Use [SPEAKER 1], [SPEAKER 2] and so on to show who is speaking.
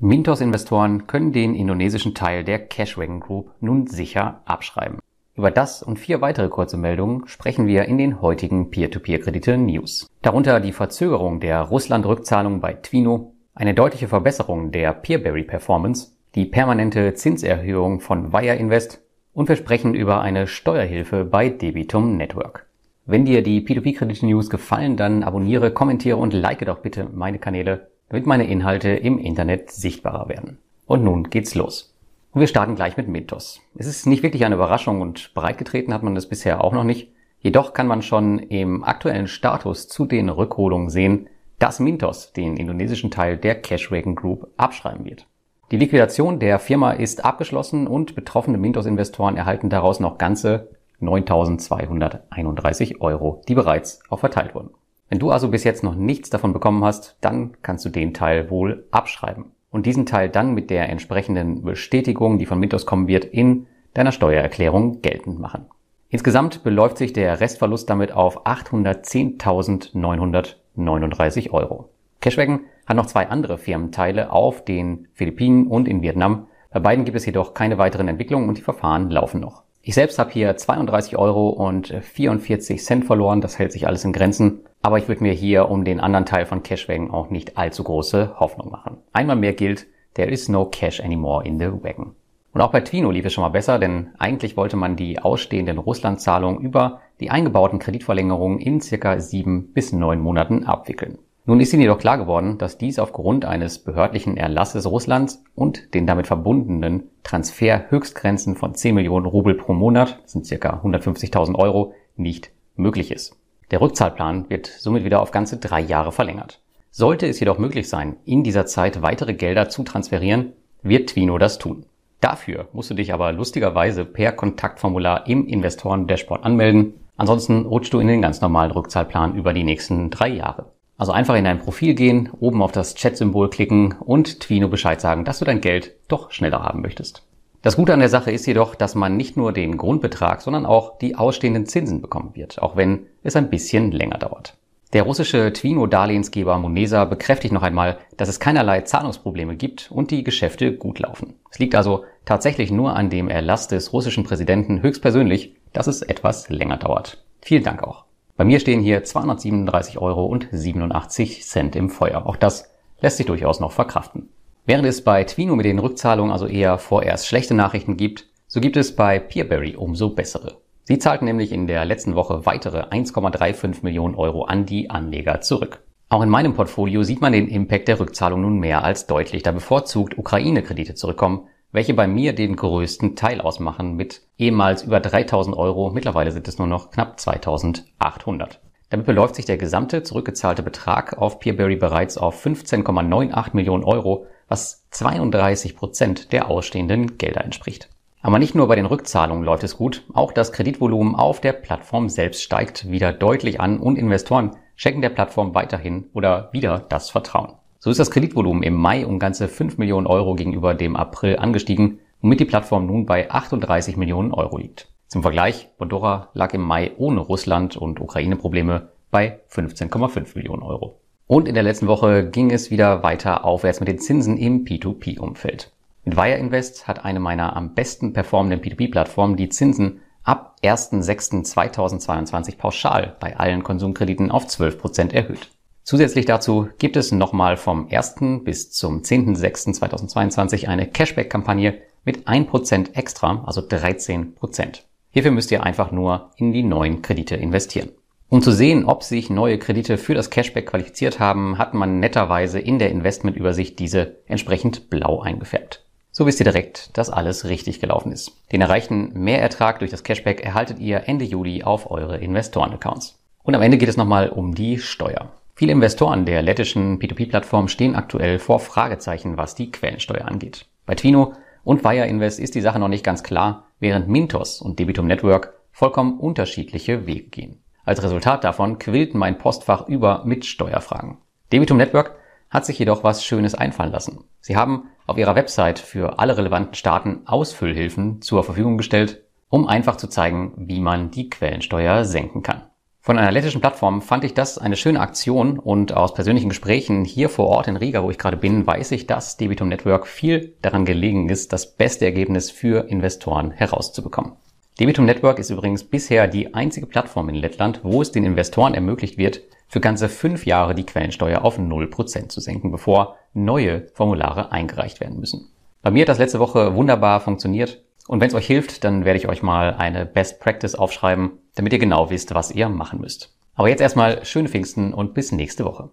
[SPEAKER 1] Mintos-Investoren können den indonesischen Teil der Cashwagon Group nun sicher abschreiben. Über das und vier weitere kurze Meldungen sprechen wir in den heutigen Peer-to-Peer-Kredite-News. Darunter die Verzögerung der Russland-Rückzahlung bei Twino, eine deutliche Verbesserung der Peerberry-Performance, die permanente Zinserhöhung von Wire Invest und wir sprechen über eine Steuerhilfe bei Debitum Network. Wenn dir die P2P-Kredite-News gefallen, dann abonniere, kommentiere und like doch bitte meine Kanäle damit meine Inhalte im Internet sichtbarer werden. Und nun geht's los. Und wir starten gleich mit Mintos. Es ist nicht wirklich eine Überraschung und breitgetreten hat man das bisher auch noch nicht. Jedoch kann man schon im aktuellen Status zu den Rückholungen sehen, dass Mintos den indonesischen Teil der Cashwagon Group abschreiben wird. Die Liquidation der Firma ist abgeschlossen und betroffene Mintos-Investoren erhalten daraus noch ganze 9.231 Euro, die bereits auch verteilt wurden. Wenn du also bis jetzt noch nichts davon bekommen hast, dann kannst du den Teil wohl abschreiben und diesen Teil dann mit der entsprechenden Bestätigung, die von Mintos kommen wird, in deiner Steuererklärung geltend machen. Insgesamt beläuft sich der Restverlust damit auf 810.939 Euro. Cashwagon hat noch zwei andere Firmenteile auf den Philippinen und in Vietnam. Bei beiden gibt es jedoch keine weiteren Entwicklungen und die Verfahren laufen noch. Ich selbst habe hier 32 Euro und 44 Cent verloren. Das hält sich alles in Grenzen. Aber ich würde mir hier um den anderen Teil von Cashwagon auch nicht allzu große Hoffnung machen. Einmal mehr gilt, there is no cash anymore in the wagon. Und auch bei Twino lief es schon mal besser, denn eigentlich wollte man die ausstehenden Russlandzahlungen über die eingebauten Kreditverlängerungen in circa sieben bis neun Monaten abwickeln. Nun ist ihnen jedoch klar geworden, dass dies aufgrund eines behördlichen Erlasses Russlands und den damit verbundenen Transferhöchstgrenzen von 10 Millionen Rubel pro Monat, das sind circa 150.000 Euro, nicht möglich ist. Der Rückzahlplan wird somit wieder auf ganze drei Jahre verlängert. Sollte es jedoch möglich sein, in dieser Zeit weitere Gelder zu transferieren, wird Twino das tun. Dafür musst du dich aber lustigerweise per Kontaktformular im Investoren-Dashboard anmelden. Ansonsten rutschst du in den ganz normalen Rückzahlplan über die nächsten drei Jahre. Also einfach in dein Profil gehen, oben auf das Chat-Symbol klicken und Twino Bescheid sagen, dass du dein Geld doch schneller haben möchtest. Das Gute an der Sache ist jedoch, dass man nicht nur den Grundbetrag, sondern auch die ausstehenden Zinsen bekommen wird, auch wenn es ein bisschen länger dauert. Der russische Twino-Darlehensgeber Monesa bekräftigt noch einmal, dass es keinerlei Zahlungsprobleme gibt und die Geschäfte gut laufen. Es liegt also tatsächlich nur an dem Erlass des russischen Präsidenten höchstpersönlich, dass es etwas länger dauert. Vielen Dank auch. Bei mir stehen hier 237 Euro und 87 Cent im Feuer. Auch das lässt sich durchaus noch verkraften. Während es bei Twino mit den Rückzahlungen also eher vorerst schlechte Nachrichten gibt, so gibt es bei Peerberry umso bessere. Sie zahlten nämlich in der letzten Woche weitere 1,35 Millionen Euro an die Anleger zurück. Auch in meinem Portfolio sieht man den Impact der Rückzahlung nun mehr als deutlich, da bevorzugt Ukraine-Kredite zurückkommen, welche bei mir den größten Teil ausmachen mit ehemals über 3000 Euro. Mittlerweile sind es nur noch knapp 2800. Damit beläuft sich der gesamte zurückgezahlte Betrag auf Peerberry bereits auf 15,98 Millionen Euro, was 32 Prozent der ausstehenden Gelder entspricht. Aber nicht nur bei den Rückzahlungen läuft es gut, auch das Kreditvolumen auf der Plattform selbst steigt wieder deutlich an und Investoren schenken der Plattform weiterhin oder wieder das Vertrauen. So ist das Kreditvolumen im Mai um ganze 5 Millionen Euro gegenüber dem April angestiegen, womit die Plattform nun bei 38 Millionen Euro liegt. Zum Vergleich, Bondora lag im Mai ohne Russland und Ukraine-Probleme bei 15,5 Millionen Euro. Und in der letzten Woche ging es wieder weiter aufwärts mit den Zinsen im P2P-Umfeld. Mit Wire Invest hat eine meiner am besten performenden P2P-Plattformen die Zinsen ab 1.6.2022 pauschal bei allen Konsumkrediten auf 12% erhöht. Zusätzlich dazu gibt es nochmal vom 1. bis zum 10.06.2022 eine Cashback-Kampagne mit 1% extra, also 13%. Hierfür müsst ihr einfach nur in die neuen Kredite investieren. Um zu sehen, ob sich neue Kredite für das Cashback qualifiziert haben, hat man netterweise in der Investmentübersicht diese entsprechend blau eingefärbt. So wisst ihr direkt, dass alles richtig gelaufen ist. Den erreichten Mehrertrag durch das Cashback erhaltet ihr Ende Juli auf eure Investoren-Accounts. Und am Ende geht es nochmal um die Steuer. Viele Investoren der lettischen P2P-Plattform stehen aktuell vor Fragezeichen, was die Quellensteuer angeht. Bei Twino und Wire Invest ist die Sache noch nicht ganz klar, während Mintos und Debitum Network vollkommen unterschiedliche Wege gehen. Als Resultat davon quillt mein Postfach über mit Steuerfragen. Debitum Network hat sich jedoch was Schönes einfallen lassen. Sie haben auf ihrer Website für alle relevanten Staaten Ausfüllhilfen zur Verfügung gestellt, um einfach zu zeigen, wie man die Quellensteuer senken kann. Von einer lettischen Plattform fand ich das eine schöne Aktion und aus persönlichen Gesprächen hier vor Ort in Riga, wo ich gerade bin, weiß ich, dass Debitum Network viel daran gelegen ist, das beste Ergebnis für Investoren herauszubekommen. Debitum Network ist übrigens bisher die einzige Plattform in Lettland, wo es den Investoren ermöglicht wird, für ganze fünf Jahre die Quellensteuer auf 0% zu senken, bevor neue Formulare eingereicht werden müssen. Bei mir hat das letzte Woche wunderbar funktioniert und wenn es euch hilft, dann werde ich euch mal eine Best Practice aufschreiben, damit ihr genau wisst, was ihr machen müsst. Aber jetzt erstmal schöne Pfingsten und bis nächste Woche.